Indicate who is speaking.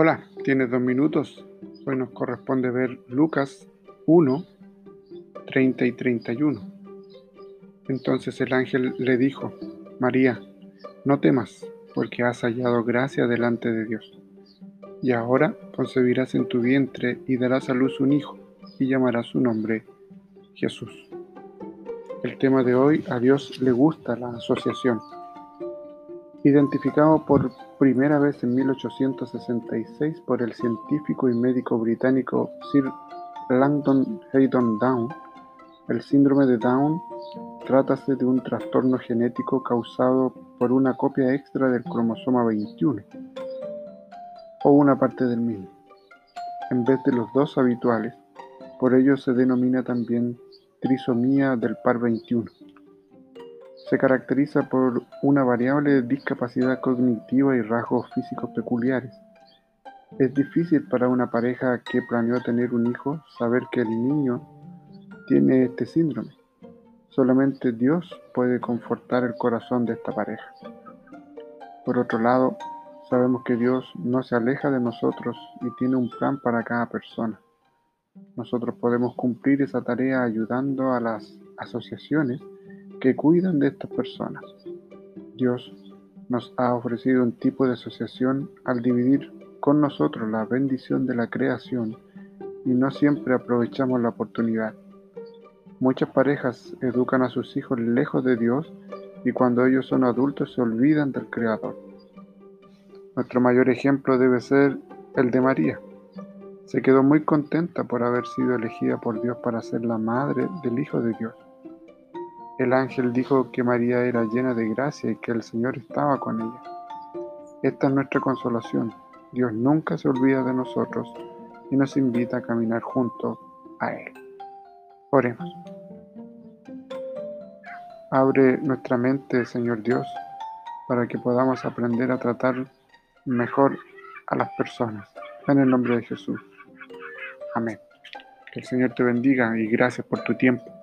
Speaker 1: Hola, tienes dos minutos. Hoy nos corresponde ver Lucas 1, 30 y 31. Entonces el ángel le dijo, María, no temas, porque has hallado gracia delante de Dios. Y ahora concebirás en tu vientre y darás a luz un hijo, y llamarás su nombre Jesús. El tema de hoy, a Dios le gusta la asociación. Identificado por primera vez en 1866 por el científico y médico británico Sir Langdon Haydon Down, el síndrome de Down trátase de un trastorno genético causado por una copia extra del cromosoma 21 o una parte del mismo, en vez de los dos habituales. Por ello se denomina también trisomía del par 21 se caracteriza por una variable discapacidad cognitiva y rasgos físicos peculiares. Es difícil para una pareja que planeó tener un hijo saber que el niño tiene este síndrome. Solamente Dios puede confortar el corazón de esta pareja. Por otro lado, sabemos que Dios no se aleja de nosotros y tiene un plan para cada persona. Nosotros podemos cumplir esa tarea ayudando a las asociaciones que cuidan de estas personas. Dios nos ha ofrecido un tipo de asociación al dividir con nosotros la bendición de la creación y no siempre aprovechamos la oportunidad. Muchas parejas educan a sus hijos lejos de Dios y cuando ellos son adultos se olvidan del Creador. Nuestro mayor ejemplo debe ser el de María. Se quedó muy contenta por haber sido elegida por Dios para ser la madre del Hijo de Dios. El ángel dijo que María era llena de gracia y que el Señor estaba con ella. Esta es nuestra consolación. Dios nunca se olvida de nosotros y nos invita a caminar junto a Él. Oremos. Abre nuestra mente, Señor Dios, para que podamos aprender a tratar mejor a las personas. En el nombre de Jesús. Amén. Que el Señor te bendiga y gracias por tu tiempo.